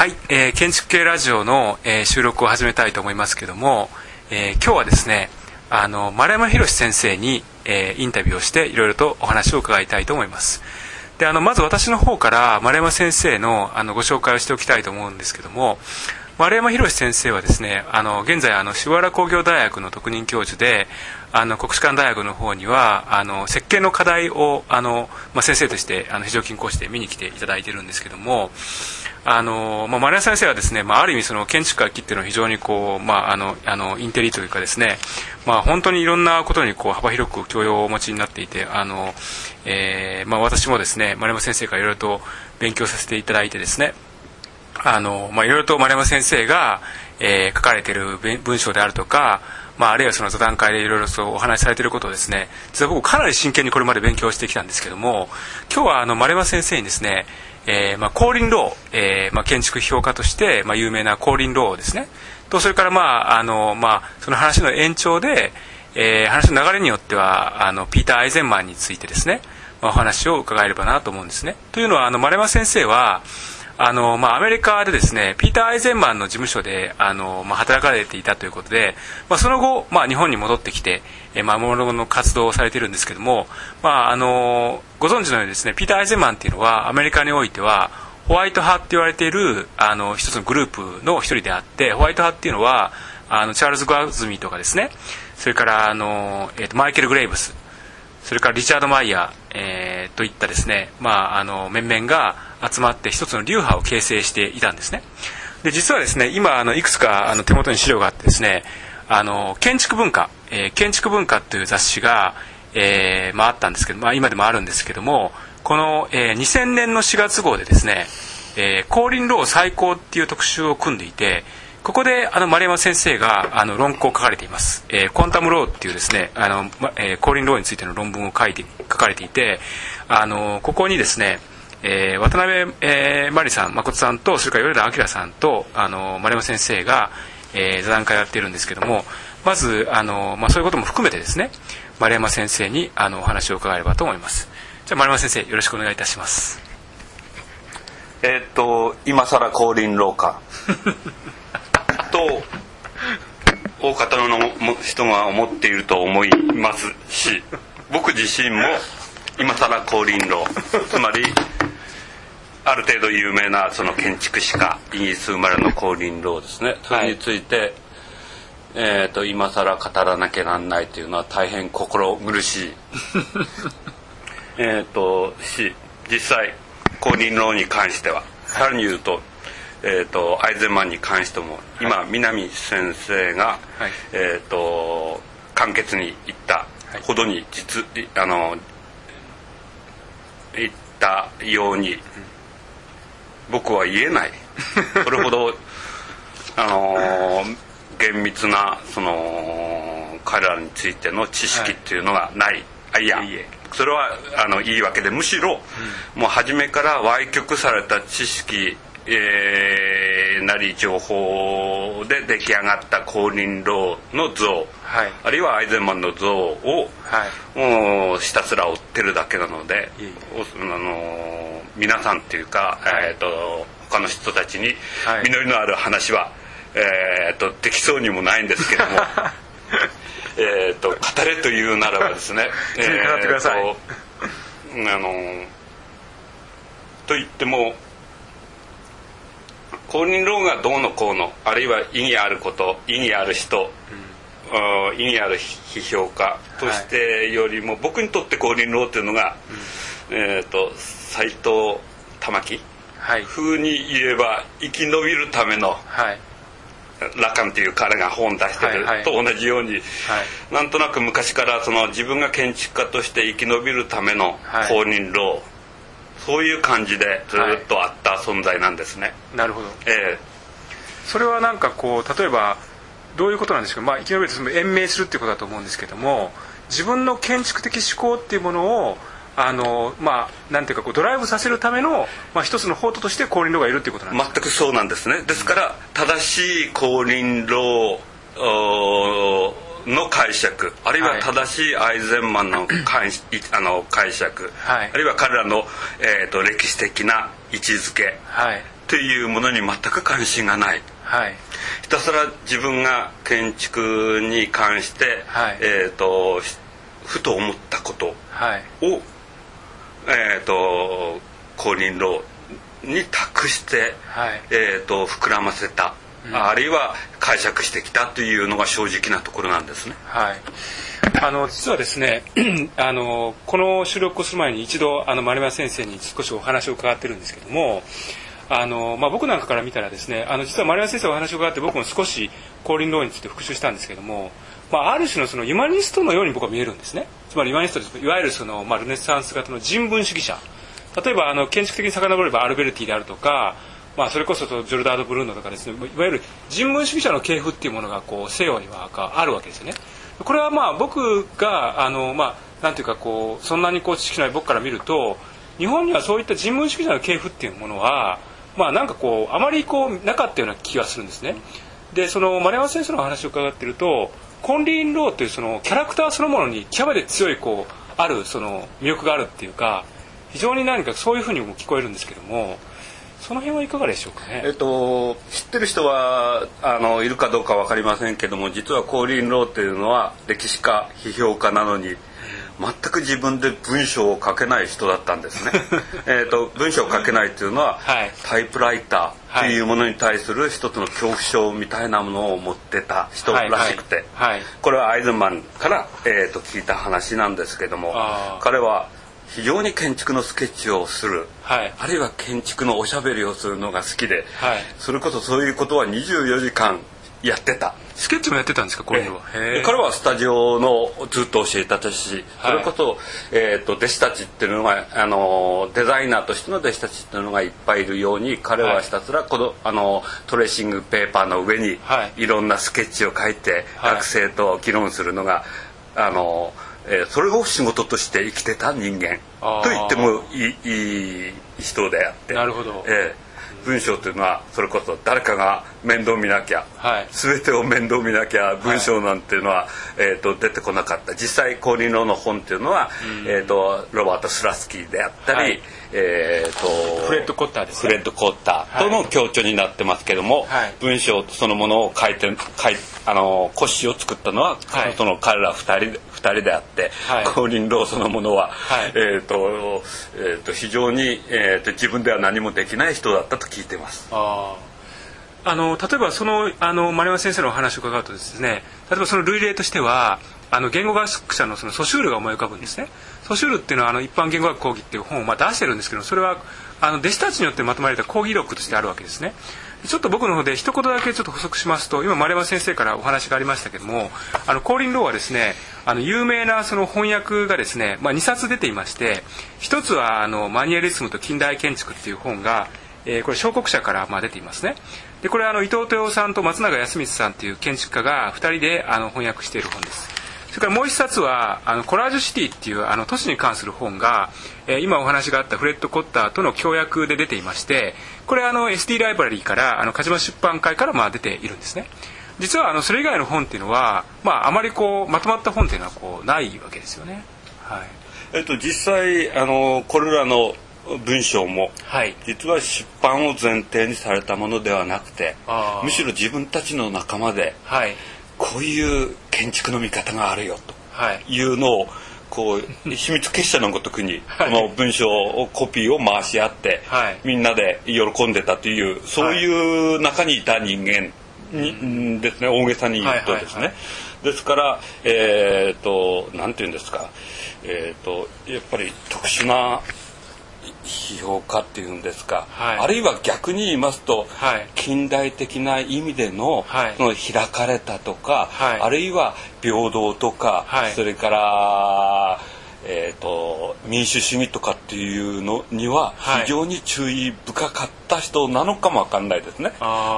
はい、えー建築系ラジオの、えー収録を始めたいと思いますけども、えー今日はですねあの丸山宏先生に、えーインタビューをしていろいろとお話を伺いたいと思います。であのまず私の方から丸山先生のあのご紹介をしておきたいと思うんですけども丸山宏先生はですねあの現在あの渋原工業大学の特任教授であの国士舘大学の方にはあの設計の課題をあの、まあ、先生としてあの非常勤講師で見に来ていただいてるんですけどもあの、まあ、丸山先生はですね、まあ、ある意味その建築家きっていうのは非常にこう、まあ、あのあのインテリというかですね、まあ、本当にいろんなことにこう幅広く教養をお持ちになっていてあの、えーまあ、私もですね丸山先生からいろいろと勉強させていただいてですねあの、まあ、いろいろと丸山先生が、えー書かれている文文章であるとか、まあ、あるいはその座談会でいろいろとお話しされていることをですね実は僕かなり真剣にこれまで勉強してきたんですけども今日はあの丸山先生にですね、えーまあ、降臨楼、えーまあ、建築評価として、まあ、有名な降臨楼ですねとそれから、まああのまあ、その話の延長で、えー話の流れによってはあのピーター・アイゼンマンについてですね、まあ、お話を伺えればなと思うんですね。というのはあの丸山先生はあのまあ、アメリカでですねピーター・アイゼンマンの事務所であの、まあ、働かれていたということで、まあ、その後、まあ、日本に戻ってきて、えーまあ、ものの活動をされているんですけども、まあ、あのご存知のようにですねピーター・アイゼンマンっていうのはアメリカにおいてはホワイト派って言われているあの一つのグループの一人であってホワイト派っていうのはあのチャールズ・グアズミとかですねそれからあの、えーとマイケル・グレイブスそれからリチャード・マイヤー、えーといったですね、まあ、あの面々が集まって一つの流派を形成していたんですね。で実はですね今あのいくつかあの手元に資料があってですねあの建築文化、えー建築文化という雑誌が、えーまあ、あったんですけど、まあ、今でもあるんですけどもこの、えー2000年の4月号でですね「えー、降臨ロー最高」っていう特集を組んでいてここであの丸山先生があの論考を書かれています、えー、コンタムローっていうですねあの、まえー、降臨ローについての論文を書いて書かれていてあのここにですね、えー渡辺、えー、真理さん誠さんとそれから米田明さんとあの丸山先生が、えー座談会をやっているんですけどもまずあの、まあ、そういうことも含めてですね丸山先生にあのお話を伺えればと思います。じゃあ丸山先生よろしくお願いいたします。えーっと今更降臨廊下と大方の人が思っていると思いますし僕自身も今更降臨廊つまりある程度有名なその建築士かイギリス生まれの降臨廊ですね。それについて、えーっと今更語らなきゃなんないというのは大変心苦しい。え、とし実際公認ローに関しては。さらに言うと,、えー、とアイゼンマンに関しても今南先生が、はい。えー、と簡潔に言ったほどに実、あの言ったように僕は言えない。それほどあの厳密なその彼らについての知識っていうのがない、あいや。いいえ。それはあのいいわけでむしろ、もう初めから歪曲された知識、えーなり情報で出来上がった公認ローの像、はい。あるいはアイゼンマンの像を、はい。もうひたすら追ってるだけなのであの皆さんっていうか、えー、と他の人たちにはい。実りのある話は、えー、とできそうにもないんですけども えーと語れというならばですねぜひ語ってください。えーとあのと言っても公認論がどうのこうのあるいは意義あること意義ある人、あー意義ある批評家としてよりも、僕にとって公認論というのが、えー、と斎藤玉樹はい。風に言えば生き延びるためのはい。ラカンっていう彼が本出してるはいはい。と同じように、なんとなく昔からその自分が建築家として生き延びるためのはい。公認論、そういう感じでずっとあった存在なんですね。なるほど。えそれはなんかこう例えばどういうことなんですか、まあ、生き延びると延命するっていうことだと思うんですけども自分の建築的思考っていうものをあのまあなんていうかこうドライブさせるための、まあ、一つの法として降臨炉がいるっていうことなんえですか？全くそうなんですね。ですから正しい公認論おーの解釈あるいははい。正しいアイゼンマンの解あの解釈、はい。あるいは彼らの、えー、と歴史的な位置づけはい。っていうものに全く関心がない、はい。ひたすら自分が建築に関して、はい。えー、としふと思ったことを、はい。えー、と公認老に託して、はい。えー、と膨らませた、あるいは解釈してきたというのが正直なところなんですね。はい、あの実はですね あのこの収録をする前に一度あの丸山先生に少しお話を伺ってるんですけどもあの、まあ、僕なんかから見たらですねあの実は丸山先生お話を伺って僕も少し降臨ローについて復習したんですけども、まあ、ある種のそのユマニストのように僕は見えるんですね。つまりユマニストです。いわゆるその、まあ、ルネサンス型の人文主義者。例えばあの建築的に遡ればアルベルティであるとかまあ、それこそジョルダード・ブルーノとかですねいわゆる人文主義者の系譜っていうものがこう西洋にはあるわけですよね。これはまあ僕があの、まあ、なんていうかこうそんなにこう知識のない僕から見ると日本にはそういった人文主義者の系譜っていうものは、まあ、なんかこうあまりこうなかったような気がするんですね。でその丸山先生の話を伺っているとコンリーン・ローというそのキャラクターそのものに極めて強いこうあるその魅力があるっていうか非常に何かそういうふうにも聞こえるんですけども。その辺はいかがでしょうかね。えっと、知ってる人はあのいるかどうか分かりませんけども実はコーリン・ローっていうのは歴史家批評家なのに全く自分で文章を書けない人だったんですね。えっと文章を書けないっていうのは、はい。タイプライターっていうものに対する一つの恐怖症みたいなものを持ってた人らしくて、はい。はい。これはアイズマンから、えー、と聞いた話なんですけども彼は非常に建築のスケッチをする、はい。あるいは建築のおしゃべりをするのが好きで、はい。それこそそういうことは24時間やってた。スケッチもやってたんですかこれは？へえ。で彼はスタジオのずっと教えてたし、はい。それこそ、えー、と弟子たちっていうのがあのデザイナーとしての弟子たちっていうのがいっぱいいるように彼はひたすらこのあのトレーシングペーパーの上にはい。い。ろんなスケッチを書いて、はい。学生と議論するのがあの、えーそれを仕事として生きてた人間。と言ってもいいいい人であって。なるほど。えー文章というのはそれこそ誰かが面倒見なきゃ、はい。全てを面倒見なきゃ文章なんていうのは、えー、と出てこなかった。実際コーリーノの本っていうのは、えー、とロバート・スラスキーであったり、はい。えー、とフレッド・コッターですね。フレッド・コッターとの強調になってますけども、はい。文章そのものを書いて書いあの骨子を作ったのは、はい。その彼ら2人で二人であって、はい。コーリン・ローそのものは、はい。えーとえー、と非常に、えー、と自分では何もできない人だったと聞いてます。あー。あの例えばそのあの丸山先生のお話を伺うとですね例えばその類例としてはあの言語学者のそのソシュールが思い浮かぶんですね。ソシュールっていうのはあの一般言語学講義っていう本をまあ出してるんですけどそれはあの弟子たちによってまとまれた講義録としてあるわけですねちょっと僕の方で一言だけちょっと補足しますと今丸山先生からお話がありましたけどもあのコーリン・ローはですねあの有名なその翻訳がですね、まあ、2冊出ていまして一つはあのマニュエリズムと近代建築っていう本がえーこれ小国社からまあ出ていますね。でこれはあの伊藤豊さんと松永康光さんという建築家が2人であの翻訳している本です。それからもう一冊はあのコラージュシティっていうあの都市に関する本が、えー今お話があったフレッド・コッターとの協約で出ていましてこれはあの SD ライブラリーからあの鹿島出版会からまあ出ているんですね。実はあのそれ以外の本っていうのは、まあ、あまりこうまとまった本っていうのはこうないわけですよね。はい、えっと、実際あのこれらの文章もはい、実は出版を前提にされたものではなくてむしろ自分たちの仲間ではいこういう建築の見方があるよはい。というのをこう 秘密結社のごとくにはい。この文章をコピーを回し合ってはい。みんなで喜んでたというそういう中にいた人間にですね。大げさに言うとですね。ですからえっとなんて言うんですか。えっとやっぱり特殊な批評家っていうんですか、はい。あるいは逆に言いますと、はい。近代的な意味での,、はい。その開かれたとか、はい。あるいは平等とか、はい。それから、えー、と民主主義とかっていうのにははい。非常に注意深かった人なのかもわかんないですね。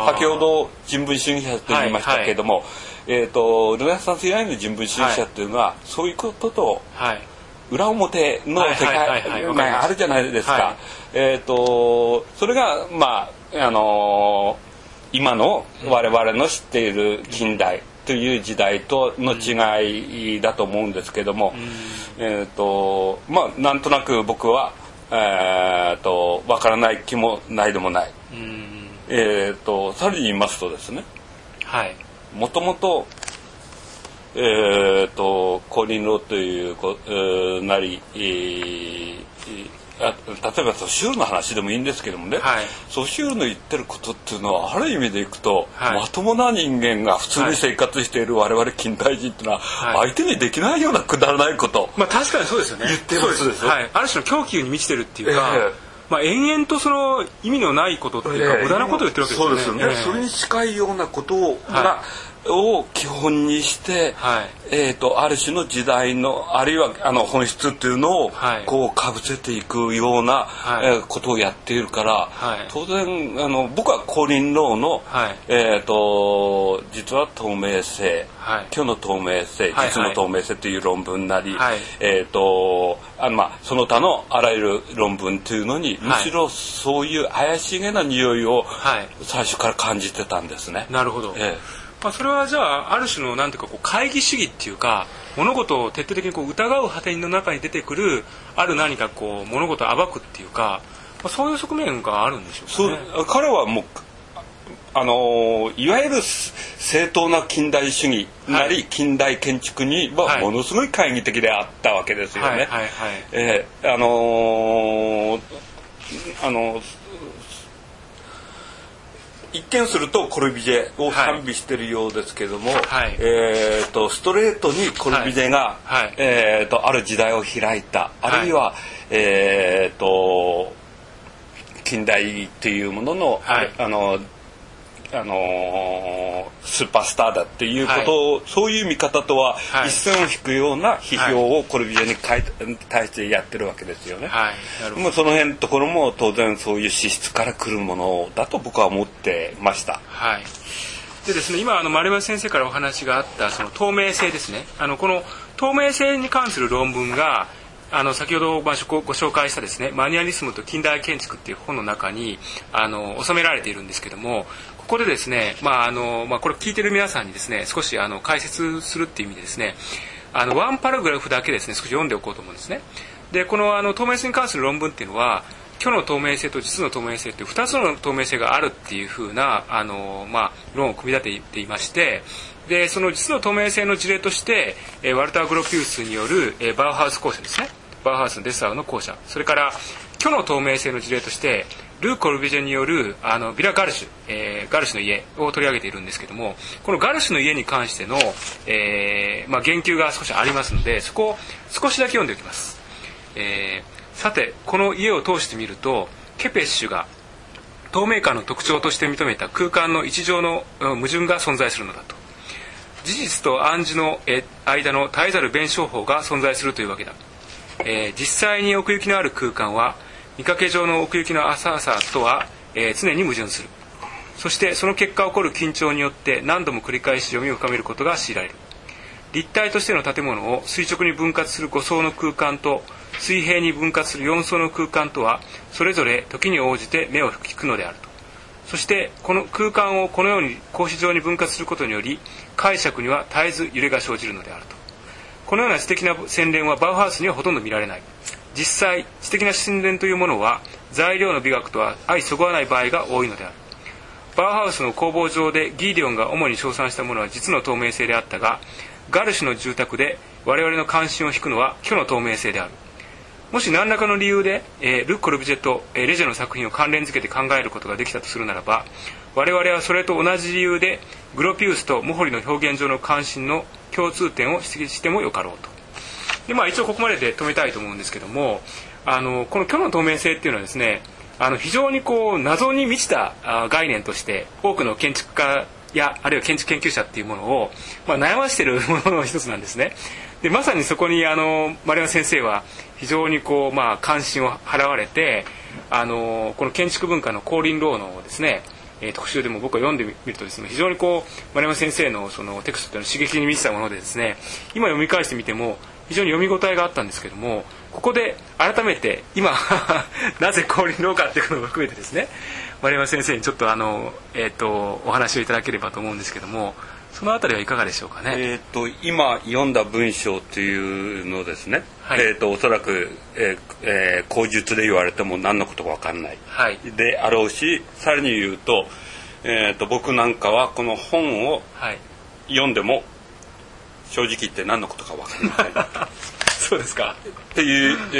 先ほど人文主義者と言いましたけれども、えー、とルネサンス以来の人文主義者っていうのは、そういうこととはい裏表の世界があるじゃないですか。はい。えっ、とそれがまああのー今の我々の知っている近代という時代との違いだと思うんですけども、えっ、とまあなんとなく僕はえっ、とわからない気もないでもない。うん。えーと、さらに言いますとですねもともとえーと、降臨炉というこ、えー、なり、えー、あ例えば州の話でもいいんですけどもね、はい、ソシュールの言ってることっていうのはある意味でいくと、はい、まともな人間が普通に生活している我々近代人っていうのは、相手にできないようなくだらないこと、まあ確かにそうですよね。言ってます。です。はい、ある種の狂気に満ちてるっていうか、えーまあ、延々とその意味のないことっていうか、無駄なことを言ってるわけですよね。そうですよね。それに近いようなことが、を基本にして、はい、えーと、ある種の時代のあるいはあの本質っていうのを、はい、こうかぶせていくような、はい、えー、ことをやっているから、当然あの僕はコリン・ローの、えーと、実は透明性、今日の透明性実の透明性という論文なり、えーとあのまあ、その他のあらゆる論文というのに、むしろそういう怪しげな匂いを最初から感じてたんですね。なるほど、えーまあ、それはじゃあある種のなんていうかこう会議主義っていうか物事を徹底的にこう疑う果ての中に出てくるある何かこう物事を暴くっていうか、まあ、そういう側面があるんでしょうか、ね、そう彼はもうあのいわゆる正当な近代主義なり、近代建築にはものすごい懐疑的であったわけですよね。えあのー、あの一見するとコルビジェを賛美しているようですけども、はい、えーと、ストレートにコルビジェが、はい、えーと、ある時代を開いた。あるいは、はい、えーと近代というものの,、あのあのスーパースターだっていうことを、はい、そういう見方とは一線を引くような批評をコルビジェに対してやってるわけですよね。はい、その辺のところも当然そういう資質からくるものだと僕は思ってました。はい。でですね、今あの丸山先生からお話があったその透明性ですね。あのこの透明性に関する論文があの先ほどまあご紹介したですね「マニュアリスムと近代建築」っていう本の中にあの収められているんですけどもここでですね、まああのまあ、これ聞いてる皆さんにですね少しあの解説するっていう意味でですねあのワンパラグラフだけですね少し読んでおこうと思うんですね。でこのあの透明性に関する論文っていうのは虚の透明性と実の透明性っていう2つの透明性があるっていうふうなあの、まあ、論を組み立てていましてでその実の透明性の事例として、えワルター・グロピウスによる、えバウハウス校舎ですね。バウハウスのデスアウの校舎。それから虚の透明性の事例としてルー・コルビジェによるあのビラ・ガルシュ、えー、ガルシュの家を取り上げているんですけどもこのガルシュの家に関しての、えーまあ、言及が少しありますのでそこを少しだけ読んでおきます、えー、さてこの家を通してみるとケペッシュが透明感の特徴として認めた空間の一条の矛盾が存在するのだと。事実と暗示の間の絶えざる弁証法が存在するというわけだ、えー、実際に奥行きのある空間は見かけ上の奥行きの浅さとは、えー、常に矛盾する。そしてその結果起こる緊張によって何度も繰り返し読みを深めることが強いられる。立体としての建物を垂直に分割する5層の空間と水平に分割する4層の空間とはそれぞれ時に応じて目を引くのであると。そしてこの空間をこのように格子状に分割することにより解釈には絶えず揺れが生じるのであると。このような知的な洗練はバウハウスにはほとんど見られない。実際知的な神殿というものは材料の美学とは相そぐわない場合が多いのである。バウハウスの工房上でギーディオンが主に称賛したものは実の透明性であったがガルシュの住宅で我々の関心を引くのは虚の透明性である。もし何らかの理由で、えー、ルッコ・ルブジェと、えー、レジェの作品を関連づけて考えることができたとするならば我々はそれと同じ理由でグロピウスとモホリの表現上の関心の共通点を指摘してもよかろうと。で、まあ、一応ここまでで止めたいと思うんですけどもあのこの虚の透明性っていうのはですねあの非常にこう謎に満ちた概念として多くの建築家やあるいは建築研究者っていうものを、まあ、悩ましているものの一つなんですね。でまさにそこにあの丸山先生は非常にこう、まあ、関心を払われてあのこの建築文化の降臨ローのですねえ、特集でも僕は読んでみるとですね非常にこう丸山先生のそのテクストというのは刺激に満ちたものでですね今読み返してみても非常に読み応えがあったんですけどもここで改めて今 なぜ降臨老かっていうのを含めてですね丸山先生にちょっとあの、えーと、お話をいただければと思うんですけどもそのあたりはいかがでしょうかね？えっ、と今読んだ文章というのですね。はいえっ、とおそらく、えーえー口述で言われても何のことかわかんない。はいであろうし、さらに言うと、えっ、と僕なんかはこの本をはい。読んでも正直言って何のことかわかんない。そうですか。っていう、え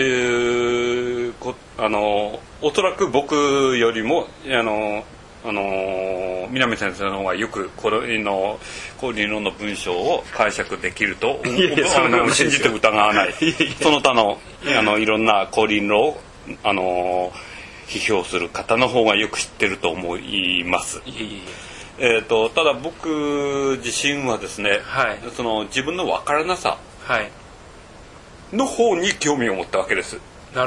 ーこあのおそらく僕よりもあのあの南先生の方がよくこれのコーリー論の文章を解釈できると いえいえあそんなことのないですよ信じて疑わないその他のあのいろんなコーリー論をあの批評する方の方がよく知ってると思います。いえいえ。えー、とただ僕自身はですね、はいその自分の分からなさはい。の方に興味を持ったわけです。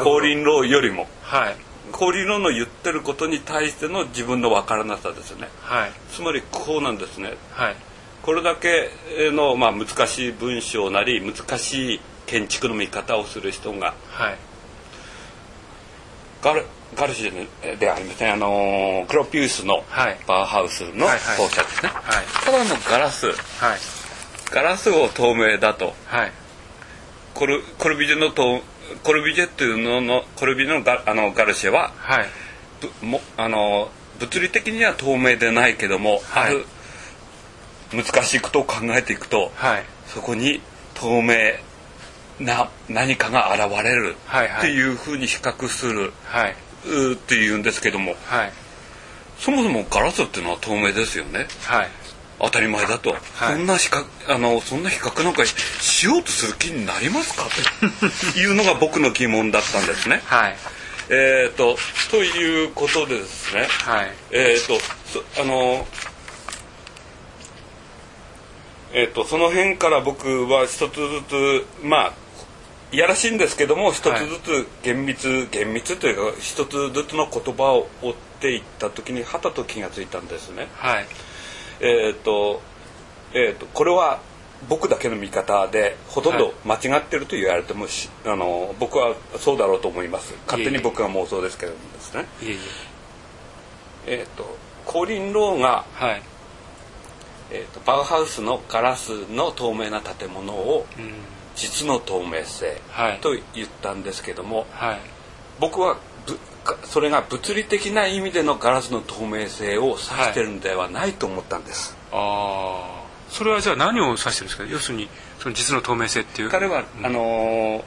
降臨論よりもはい。降臨論の言ってることに対しての自分の分からなさですねはい。つまりこうなんですねはい。これだけの、まあ、難しい文章なり難しい建築の見方をする人がはい。ガルシェではありませんあのークロピウスのはいバーハウスのはいはい校舎ですね、はい。ただのガラスはい。ガラスを透明だとはい。コルコルビジェのとコルビジェっていうののコルビジェのガあのガルシェははい。ぶもあの物理的には透明でないけども、はいある難しいことを考えていくとはい。そこに透明な何かが現れるはいはいっていうふうに比較するはい。っていうんですけどもはい。そもそもガラスっていうのは透明ですよねはい。当たり前だと、はいそんな比較あのそんな比較なんかしようとする気になりますかというのが 僕の疑問だったんですね。はい。えー、とということでですねはい。えー、とそあのえー、とその辺から僕は一つずつまあいやらしいんですけども一つずつ厳密、厳密というか一つずつの言葉を追っていった時にはたと気がついたんですね。はい。えー、とえー、とこれは僕だけの見方でほとんど間違ってると言われてもし、あの僕はそうだろうと思います勝手に僕は妄想ですけどもですね。いえいえ。えー、とコリン・ローが、はい。えー、とバウハウスのガラスの透明な建物をうん。実の透明性はいと言ったんですけども、はい。僕はそれが物理的な意味でのガラスの透明性を指してるんではないと思ったんです。ああ。それはじゃあ何を指してるんですか？要するに、その実の透明性っていう。彼は、あのー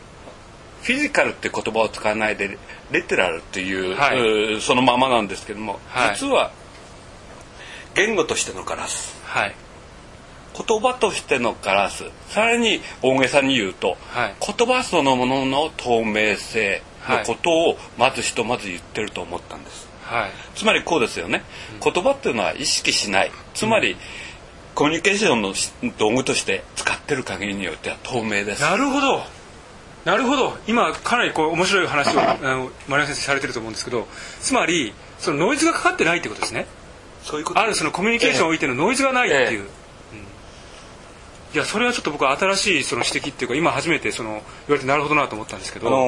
フィジカルって言葉を使わないでレテラルっていう、はいそのままなんですけども、はい実は言語としてのガラスはい。言葉としてのガラスさらに大げさに言うと、はい言葉そのものの透明性のことをまずひとまず言ってると思ったんです。はい。つまりこうですよね、言葉っていうのは意識しないつまり、コミュニケーションのし道具として使ってる限りによっては透明です。なるほど。なるほど。今かなりこう面白い話を あの丸山先生されてると思うんですけど、つまりそのノイズがかかってないってことですね。そういうことあるそのコミュニケーションにおいてのノイズがないっていう。ええうんいやそれはちょっと僕は新しいその指摘っていうか今初めてその言われてなるほどなと思ったんですけど。あの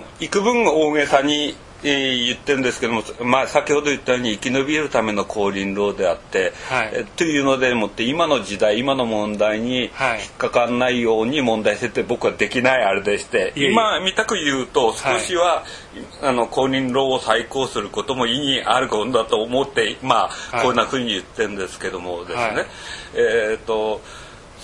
ー幾分大げさに、えー言ってるんですけども、まあ、先ほど言ったように生き延びるための降臨論であって、はい。えというのでもって今の時代今の問題にはい。引っかかんないように問題設定僕はできないあれでしていえいえ。今見たく言うと少しは、あの降臨論を再考することも意義あることだと思ってまあ、はい。こんなふうに言ってるんですけどもですね、はい。えっ、と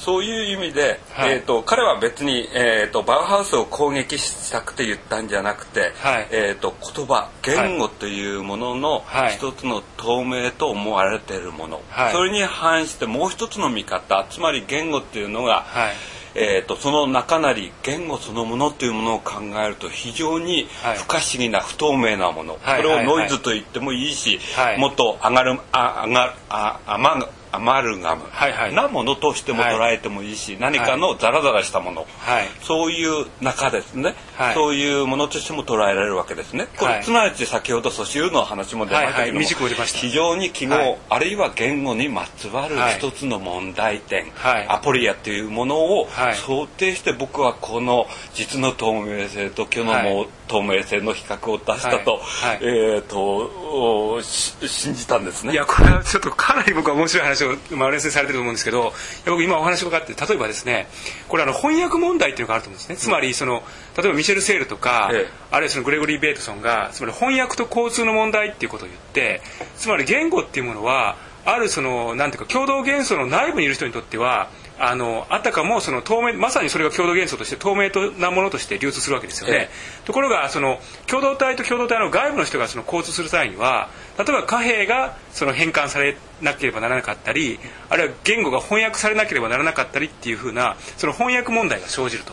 そういう意味で、はい。えー、と彼は別に、えー、とバウハウスを攻撃したくて言ったんじゃなくて、はい。えー、と言葉言語というもののはい。一つの透明と思われているもの、はい。それに反してもう一つの見方つまり言語っていうのが、はい。えー、とその中なり言語そのものというものを考えると非常にはい。不可思議な不透明なもの、はい。これをはい。ノイズと言ってもいいし、はい。もっと上がるあ上があアマアマルガムはいはい。なものとしても捉えてもいいし、何かのザラザラしたもの、はい。そういう中ですね、はい。そういうものとしても捉えられるわけですね。これ、はい。すなわち先ほど素子の話も出ましたけども、はいはい非常に記号、はい。あるいは言語にまつわるはい。一つの問題点、はい。アポリアというものをはい。想定して僕はこの実の透明性と虚の透明性の比較を出したと、えーと信じたんですね。いやこれはちょっとかなり僕は面白い話話を、まあ、連載されてると思うんですけど僕今お話伺って例えばですねこれあの翻訳問題っていうのがあると思うんですね。つまりその例えばミシェル・セールとか、ええ。あるいはそのグレゴリー・ベートソンがつまり翻訳と交通の問題っていうことを言ってつまり言語っていうものはあるそのなんていうか共同元素の内部にいる人にとってはあのあたかもその透明まさにそれが共同元素として透明なものとして流通するわけですよね、えところがその共同体と共同体の外部の人がその交通する際には例えば貨幣がその変換されなければならなかったりあるいは言語が翻訳されなければならなかったりっていうふうなその翻訳問題が生じると。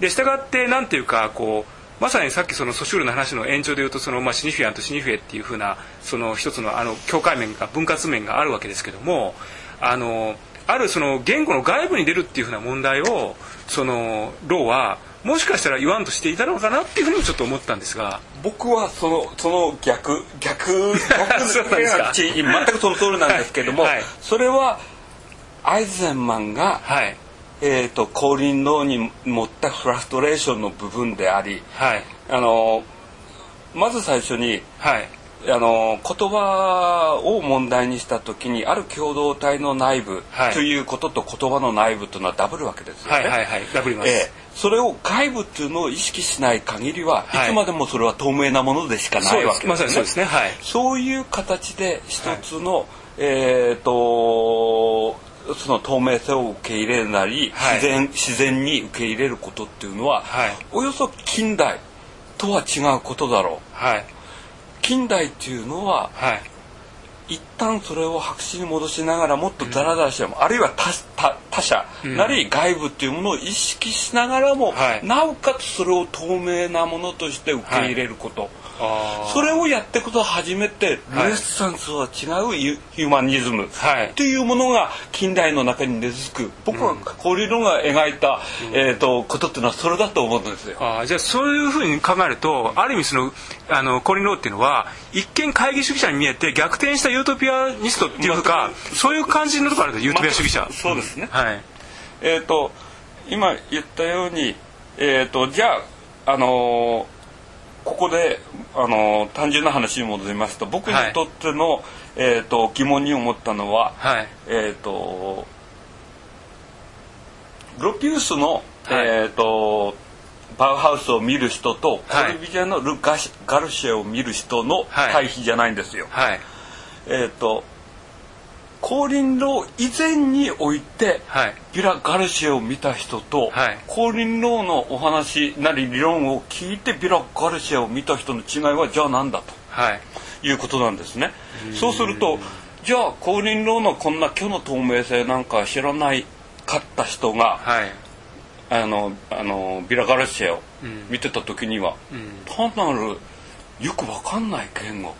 で従ってなんていうかこうまさにさっきそのソシュールの話の延長でいうとその、まあ、シニフィアンとシニフィエっていうふうなその一つのあの境界面が分割面があるわけですけどもあのあるその言語の外部に出るっていうふうな問題をそのローはもしかしたら言わんとしていたのかなっていうふうにもちょっと思ったんですが。僕はそのその逆逆 逆全くその通りなんですけども、はい。はい。それはアイゼンマンが、はいえー、と降臨論に持ったフラストレーションの部分でありはい。あのまず最初にはい。あの言葉を問題にした時にある共同体の内部はい。ということと言葉の内部というのはダブるわけですよね。はいはいはい。ダブります、ええ、それを外部っていうのを意識しない限りは、はい。い、つまでもそれは透明なものでしかないわけですね。そうです。ね。はい。そういう形で一つの、えっ、とその透明性を受け入れるなり、はい。自然自然に受け入れることっていうのは、はい。およそ近代とは違うことだろう。はい。近代っていうのははい。一旦それを白紙に戻しながらもっとダラダラしても、あるいは他他他者なり外部っていうものを意識しながらも、はい。なおかつそれを透明なものとして受け入れること、それをやっていくことは初めてはい。ルネッサンスとは違うユヒューマニズム。はい。というものが近代の中に根付く。僕はコリロが描いた、えー、とことっていうのはそれだと思うんですよ。あーじゃあそういうふうに考えるとある意味そのあのコリン・ローっていうのは一見会議主義者に見えて逆転したユートピアニストっていうかそういう感じのところあるユートピア主義者、そうですね、はい。えー、と今言ったように、えー、とじゃあ、あのーここで、あのー単純な話に戻りますと僕にとっての、えー、と疑問に思ったのは、はい。えっ、とグロピウスの、はい。えっ、とバウハウスを見る人と、はい。コルビジェのルガシガルシエを見る人のはい。対比じゃないんですよ。はい。えっ、と降臨ロー以前において、はい。ビラ・ガルシエを見た人と、はい。降臨ローのお話なり理論を聞いてビラ・ガルシエを見た人の違いはじゃあ何だはい。ということなんですね。そうするとじゃあ降臨ローのこんな虚の透明性なんか知らないかった人がはい。あのあのビラ・ガルシエを見てた時には、単なるよくわかんない言語、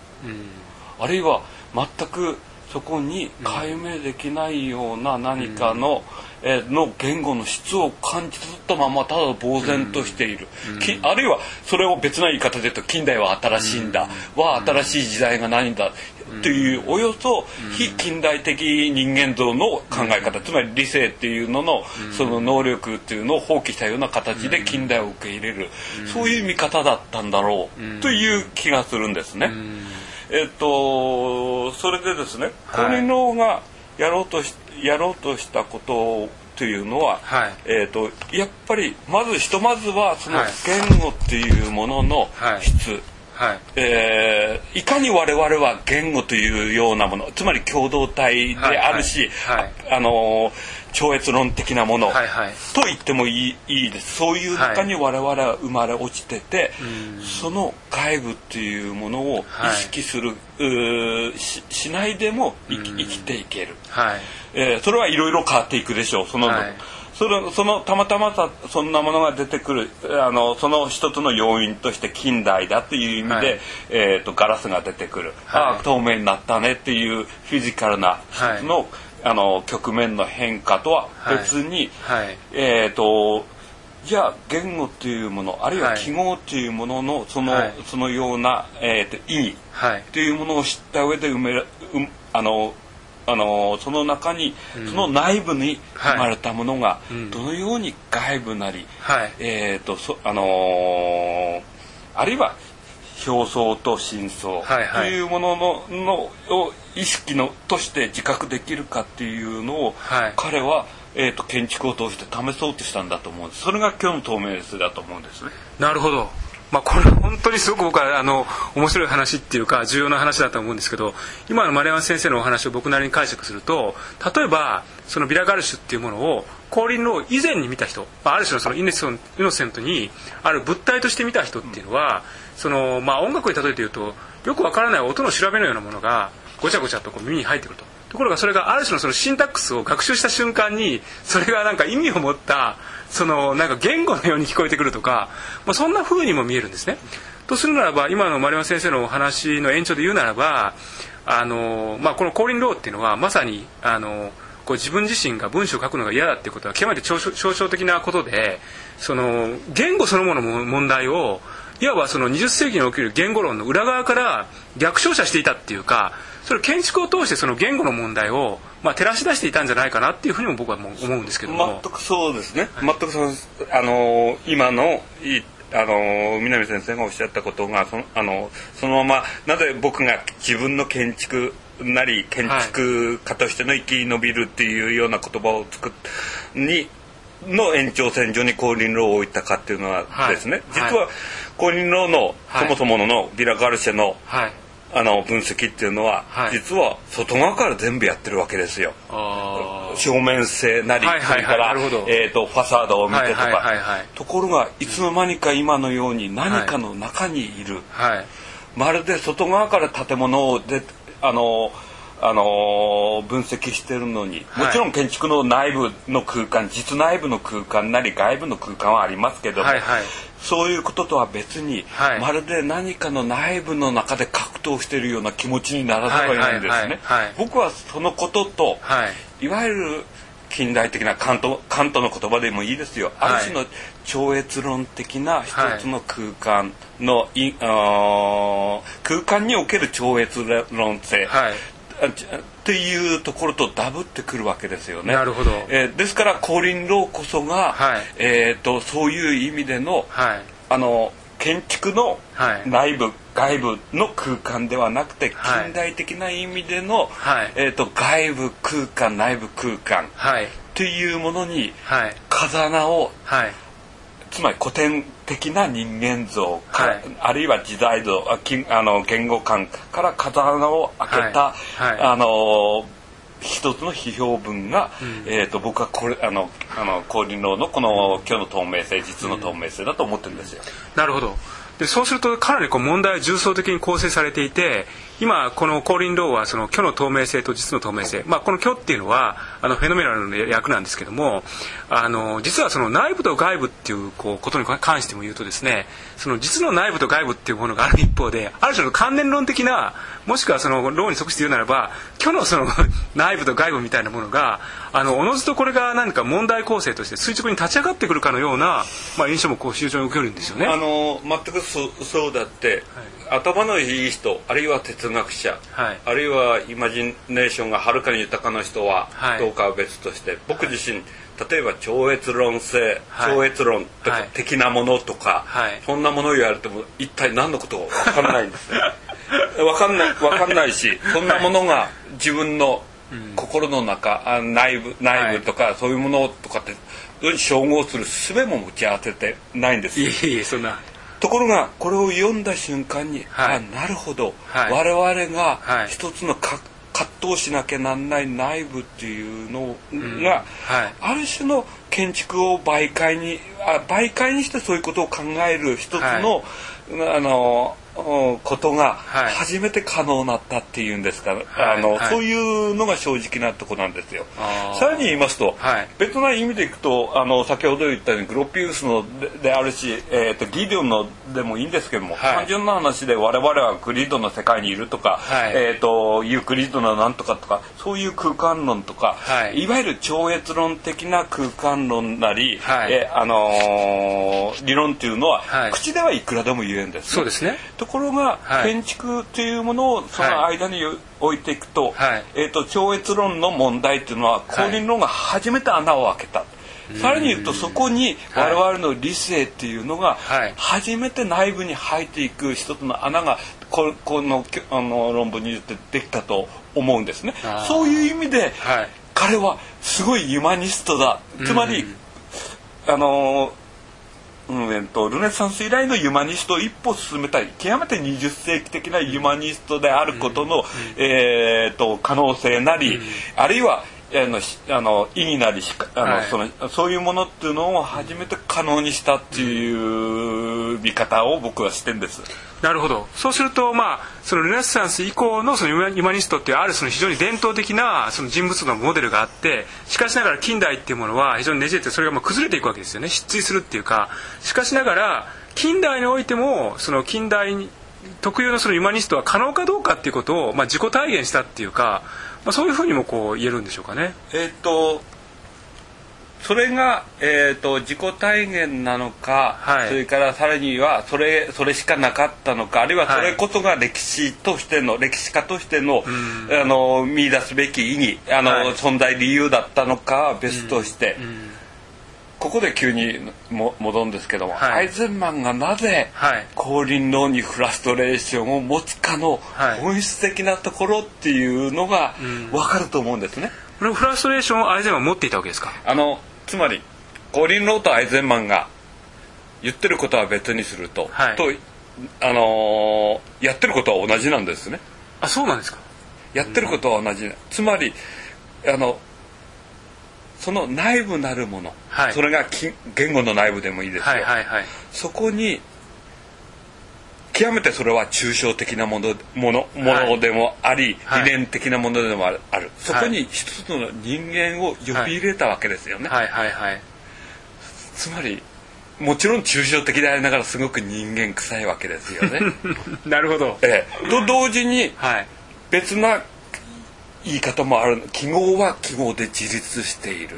あるいは全くそこに解明できないような何かの,、えーの言語の質を感じ取ったままただ呆然としている、きあるいはそれを別な言い方で言うと近代は新しいんだ、は新しい時代が何だ。というおよそ非近代的人間像の考え方、つまり理性っていうののその能力っていうのを放棄したような形で近代を受け入れる、そういう見方だったんだろう。という気がするんですね。えっとそれでですね、はい。コリノーがやろうとしやろうとしたことというのは、はい。えっとやっぱりまずひとまずはそのはい。言語っていうもののはい。質、はい。えーいかに我々は言語というようなものつまり共同体であるし、はい。はい。ああの超越論的なもの、はいはい。と言ってもいいいいです。そういう中に我々は生まれ落ちてて、その外部っていうものを意識する、うーししないでも生き生きていける、はい。えーそれはいろいろ変わっていくでしょう。その,、はい。そのそのたまたまさそんなものが出てくるあのその一つの要因として近代だという意味で、はい。えー、とガラスが出てくる、はい。ああ透明になったねっていうフィジカルなはい一つの,、あの局面の変化とは別に、はい。えっ、とじゃあ言語っていうものあるいははい。記号っていうもののその,、はい。そのような、えー、と意味はい。っていうものを知った上で埋める、うんあのあのその中に、その内部にはい。生まれたものが、うん。どのように外部なり、はい。えっ、とそあのーあるいは表層と真相はいはい。というものののを意識のとして自覚できるかっていうのを、はい。彼は、えー、と建築を通して試そうとしたんだと思うんです。それが今日の透明性だと思うんですね。なるほど、まあ、これ本当にすごく僕はあの面白い話っていうか重要な話だと思うんですけど今の丸山先生のお話を僕なりに解釈すると例えばそのビラ・ガルシュっていうものを降臨ロー以前に見た人、まあ、ある種のそのイネソンイノセントにある物体として見た人っていうのは、そのまあ、音楽に例えて言うとよくわからない音の調べのようなものがごちゃごちゃとこう耳に入ってくると。ところがそれがある種のそのシンタックスを学習した瞬間にそれがなんか意味を持ったそのなんか言語のように聞こえてくるとか、まあ、そんな風にも見えるんですね。とするならば今の丸山先生のお話の延長で言うならばあの、まあ、この降臨ローっていうのはまさにあのこう自分自身が文章を書くのが嫌だっていうことは極めて象抽象的なことでその言語そのものの問題をいわばその20世紀における言語論の裏側から逆照射していたっていうかそれ建築を通してその言語の問題を、まあ、照らし出していたんじゃないかなっていうふうにも僕はもう思うんですけども。全くそうですね、全くそうあの今のいあの南先生がおっしゃったことがそのあのそのままなぜ僕が自分の建築なり建築家としての生き延びるっていうような言葉を作っにの延長線上に降臨ローを置いたかっていうのはですね、はい。実は降臨ローのはい。そもそものビラ・ガルシェのはいあの分析っていうのは、はい。実は外側から全部やってるわけですよ。正面性なり、はいはいはい。それからえー、とファサードを見てとか、ところがいつの間にか今のように何かの中にいる、はい。まるで外側から建物をであのあの分析してるのにはい。もちろん建築の内部の空間実内部の空間なり外部の空間はありますけども、はいはい。そういうこととは別に、はい。まるで何かの内部の中で格闘しているような気持ちにならざるを得ないんですね。はいはいはいはい。僕はそのことと、はい。いわゆる近代的なカントカントの言葉でもいいですよ、はい。ある種の超越論的な一つの空間の、いあー空間における超越論性、はいっていうところとダブってくるわけですよね。なるほど。えーですから降臨ローこそが、はい。えー、とそういう意味でのはい。あの建築のはい。内部、外部の空間ではなくてはい。近代的な意味での、はい。えー、と外部空間内部空間はい。っていうものにはい。風穴をはい。つまり古典的な人間像か、はい。あるいは時代像あの言語観から風穴を開けた、はい。はい。あの一つの批評文が、えー、と僕はこれあのあの降臨論のこの今日の透明性実の透明性だと思ってるんですよ。なるほど。でそうするとかなりこう問題は重層的に構成されていて今この降臨ローはその虚の透明性と実の透明性、まあ、この虚っていうのはあのフェノメナルの役なんですけどもあの実はその内部と外部っていうこうことに関しても言うとですねその実の内部と外部っていうものがある一方である種の関連論的なもしくはそのローに即して言うならば虚のその 内部と外部みたいなものがあのおのずとこれが何か問題構成として垂直に立ち上がってくるかのような、まあ、印象もこう非常に受けるんですよね。あの全くそそうだって、頭のいい人あるいは哲学者、はい。あるいはイマジネーションがはるかに豊かな人ははい。どうかは別として、僕自身例えば超越論性、はい。超越論とか、はい。的なものとか、はい。そんなものを言われても一体何のことか分かんないんですね。分かんない分かんないしそんなものが自分の心の中、あ内部内部とか、そういうものとかって照合する術も持ち合わせてないんです。いえいえそんな。ところがこれを読んだ瞬間に、はい。あなるほど、はい。我々がはい。一つのか葛藤しなきゃなんない内部っていうのんが、はい。ある種の建築を媒介にあ媒介にしてそういうことを考える一つの、あのうんことがはい。初めて可能になったっていうんですから、はい。あのはい。そういうのが正直なとこなんですよ。さらに言いますと、はい。別な意味でいくとあの先ほど言ったようにグロピウスのでであるし、えー、とギデオンのでもいいんですけども、はい。単純な話で我々はグリッドの世界にいるとか、はい。えー、とユークリッドのなんとかとかそういう空間論とか、はい。いわゆる超越論的な空間論なり、はい。えーあのー理論っていうのは、はい。口ではいくらでも言えるんです、そうですね。ところが、はい。建築っていうものをその間に置いていくと,、はい。えー、と超越論の問題っていうのははい。公認論が初めて穴を開けた、さらに言うとそこに我々の理性っていうのが初めて内部に入っていく一つの穴がここのあの論文によってできたと思うんですね。そういう意味で、はい、彼はすごいユマニストだ。つまり、あのうん。えっと、ルネサンス以来のユマニストを一歩進めたい。極めて20世紀的なユマニストであることの、えー、と可能性なり、あるいはあのあの意義なりあの、はい、そのそういうものっていうのを初めて可能にしたっていう見方を僕はしてんです。なるほど。そうすると、まあ、そのルネサンス以降のそのユマニストっていうあるその非常に伝統的なその人物のモデルがあってしかしながら近代っていうものは非常にねじれてそれがまあ崩れていくわけですよね。失墜するっていうか。しかしながら近代においてもその近代特有のそのユマニストは可能かどうかっていうことを、まあ、自己体現したっていうかまあ、そういうふうにもこう言えるんでしょうかね。えっ、とそれが、えーと、自己体現なのか、はい、それからさらにはそれそれしかなかったのかあるいはそれこそが歴史としての、はい、歴史家としての,、あの見出すべき意義あの、はい、存在理由だったのかは別として。ここで急にも戻るんですけども、はい、アイゼンマンがなぜ降臨論にフラストレーションを持つかの本質的なところっていうのが分かると思うんですね。このフラストレーションをアイゼンマン持っていたわけですか？あのつまり降臨論とアイゼンマンが言ってることは別にすると、はい、とあのー、やってることは同じなんですね。あそうなんですか？やってることは同じ、つまりあのその内部なるもの、はい、それが言語の内部でもいいですよ、はいはいはい、そこに極めてそれは抽象的なものものものでもあり、はい、理念的なものでもある,、そこに一つの人間を呼び入れたわけですよね。はいはいはい、つまりもちろん抽象的でありながらすごく人間臭いわけですよね。なるほど。ええ、と同時に別な言い方もある記号は記号で自立している。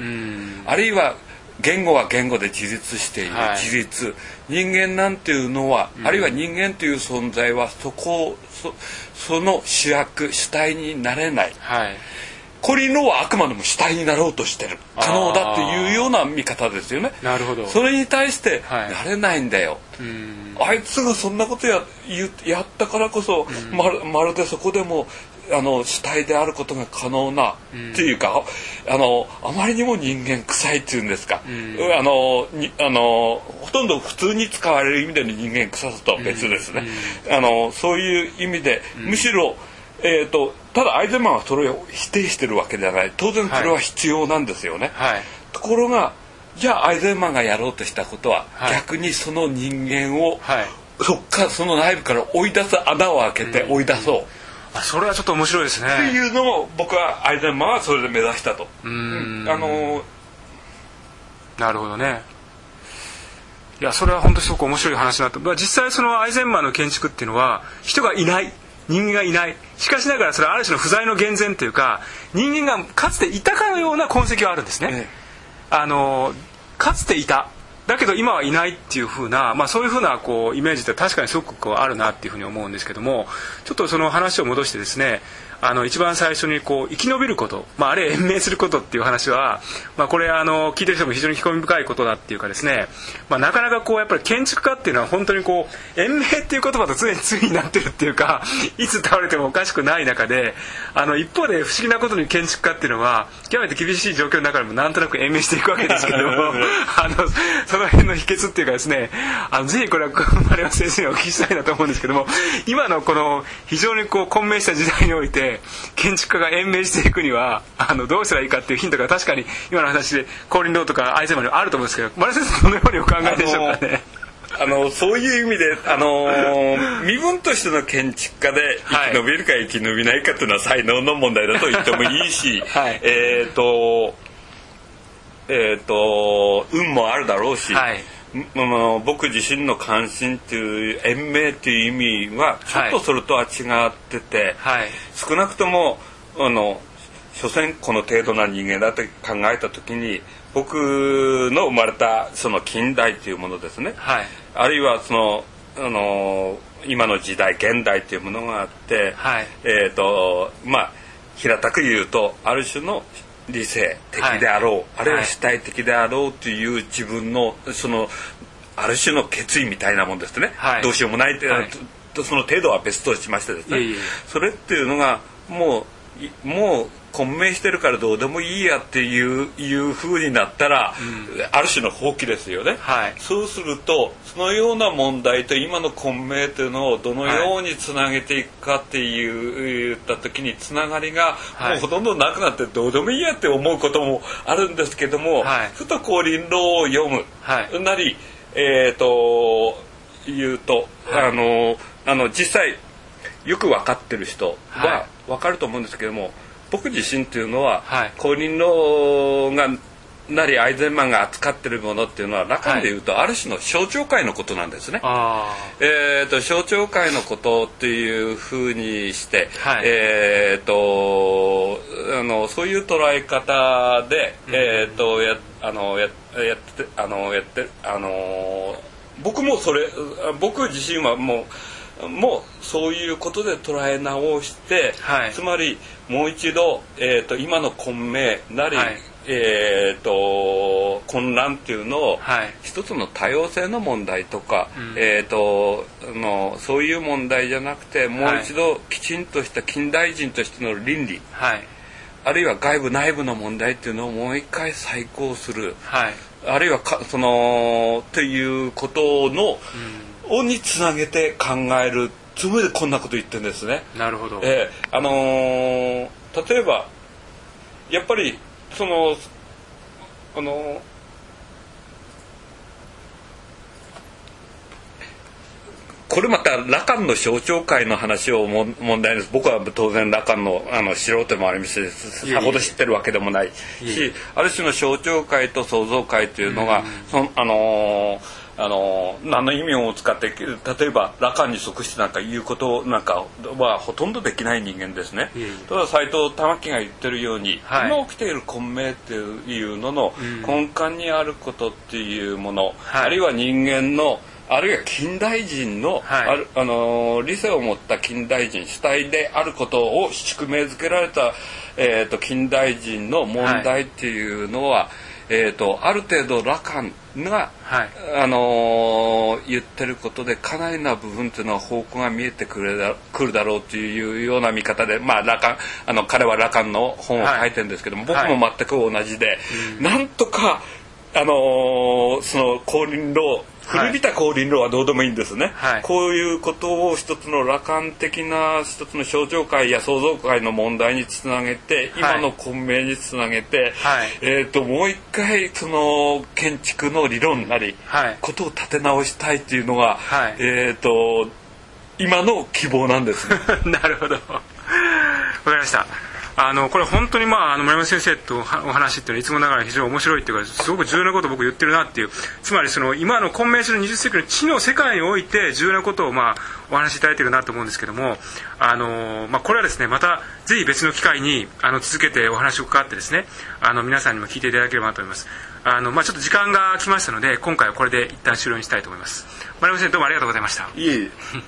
あるいは言語は言語で自立している、はい、自立。人間なんていうのは、あるいは人間という存在はそこそその主役主体になれない、はい、コリンロはあくまでも主体になろうとしてる。可能だっていうような見方ですよね。なるほど。それに対してなれないんだよ、はい、あいつがそんなことややったからこそまるまるでそこでもあの主体であることが可能な、っていうかあのあまりにも人間臭いっていうんですか、あのあのほとんど普通に使われる意味での人間臭さとは別ですね、あのそういう意味で、むしろ、えーと、ただアイゼンマンはそれを否定してるわけではない。当然それは必要なんですよね。はい、ところがじゃあアイゼンマンがやろうとしたことは、はい、逆にその人間を、はい、そっからその内部から追い出す穴を開けて追い出そう。あそれはちょっと面白いですね。っていうのを僕はアイゼンマンはそれで目指したと。うん。あのなるほどね。いやそれは本当にすごく面白い話だと、まあ、実際そのアイゼンマンの建築っていうのは人がいない。人間がいない。しかしながらそれはある種の不在の厳然というか人間がかつていたかのような痕跡はあるんですね、ええ、あのかつていただけど今はいないっていうふうな、まあ、そういうふうなこうイメージって確かにすごくこうあるなっていうふうに思うんですけどもちょっとその話を戻してですねあの一番最初にこう生き延びること、まあ、あるいは延命することっていう話は、まあ、これあの聞いてる人も非常に興味深いことだっていうかですね、まあ、なかなかこうやっぱり建築家っていうのは本当にこう延命っていう言葉と常に常になってるっていうかいつ倒れてもおかしくない中であの一方で不思議なことに建築家っていうのは極めて厳しい状況の中でもなんとなく延命していくわけですけども あのその辺の秘訣っていうかですねあのぜひこれは丸山先生にお聞きしたいなと思うんですけども今のこの非常にこう混迷した時代において建築家が延命していくにはあのどうしたらいいかっていうヒントが確かに今の話で降臨堂とかアイゼンマにあると思うんですけど丸先生どのようにお考えでしょうかね？あのそういう意味で、あのー、身分としての建築家で生き延びるか生き延びないかっていうのは才能の問題だと言ってもいいし、はい、えっ、とえっ、ー、と運もあるだろうし、はい、僕自身の関心っていう延命っていう意味はちょっとそれとは違ってて、はい、少なくともあの所詮この程度な人間だと考えた時に僕の生まれたその近代というものですね、はい、あるいはそのあの今の時代現代というものがあって、はい、えっ、ー、とまあ平たく言うとある種の理性的であろう、はい。あるいは主体的であろうという自分のそのある種の決意みたいなもんですね、はい。どうしようもないって、はいとその程度は別としましてですね。それっていうのがもういもう混迷してるからどうでもいいやっていういう風になったら、ある種の放棄ですよね、はい。そうするとそのような問題と今の混迷というのをどのようにつなげていくかっていう、言った時につながりがはい。もうほとんどなくなってどうでもいいやって思うこともあるんですけども、はい。ふとこう輪路を読む、はい。なりえっ、と言うと、はい。あのあの実際よく分かってる人はは分かると思うんですけども、僕自身っていうのは、はい。公認のがなりアイゼンマンが扱ってるものっていうのはラカンでいうと、ある種の象徴界のことなんですね。あえー、と象徴界のことっていうふうにして、はい。えー、とあのそういう捉え方で、えー、とやあのややってあのやってあの僕もそれ僕自身はもうもうそういうことで捉え直して、はい。つまりもう一度、えー、と今の混迷なり、はい。えー、と混乱っていうのを、はい。一つの多様性の問題とか、うん。えー、とあのそういう問題じゃなくてもう一度きちんとした近代人としての倫理あはい。あるいは外部内部の問題っていうのをもう一回再考する。はい。あるいはかそのということの、をにつなげて考えるつもりでこんなこと言ってるんですね。なるほど。えーあのー例えばやっぱりそのあのーこれまた羅漢の象徴界の話をも問題です。僕は当然羅漢のあの素人でもありますしいえいえ。さほど知ってるわけでもないしある種の象徴界と創造界というのが、そのあのーあのー何の意味を使って例えば羅漢に即してなんか言うことなんかはほとんどできない人間ですね。ただ斎藤玉樹が言ってるように、はい。今起きている混迷っていうののうん。根幹にあることっていうもの、はい。あるいは人間のあるいは近代人の、はい。あるあのー理性を持った近代人主体であることを宿命づけられた、えー、と近代人の問題っていうのは、えー、とある程度羅漢が、はい。あのー言ってることでかなりな部分っていうのは方向が見えてくるだくるだろうというような見方で、まあ、羅漢あの彼は羅漢の本を書いてるんですけども、はい。僕も全く同じで、なんとか、あのーその降臨路古びた降臨路はどうでもいいんですね、はい。こういうことを一つの羅漢的な一つの象徴界や創造界の問題につなげて今の混迷につなげて、はい。えー、ともう一回その建築の理論なり、はい。ことを立て直したいっていうのが、はい。えー、と今の希望なんですね。なるほど。わかりましたあのこれ本当にまああの村山先生とお話っていうのはいつもながら非常に面白いっていうかすごく重要なことを僕言ってるなっていうつまりその今の混迷する20世紀の知の世界において重要なことをまあお話しいただいてるなと思うんですけどもあの、まあ、これはですねまたぜひ別の機会にあの続けてお話を伺ってですねあの皆さんにも聞いていただければなと思います。あの、まあ、ちょっと時間が来ましたので今回はこれで一旦終了にしたいと思います。丸山先生どうもありがとうございました。いえ。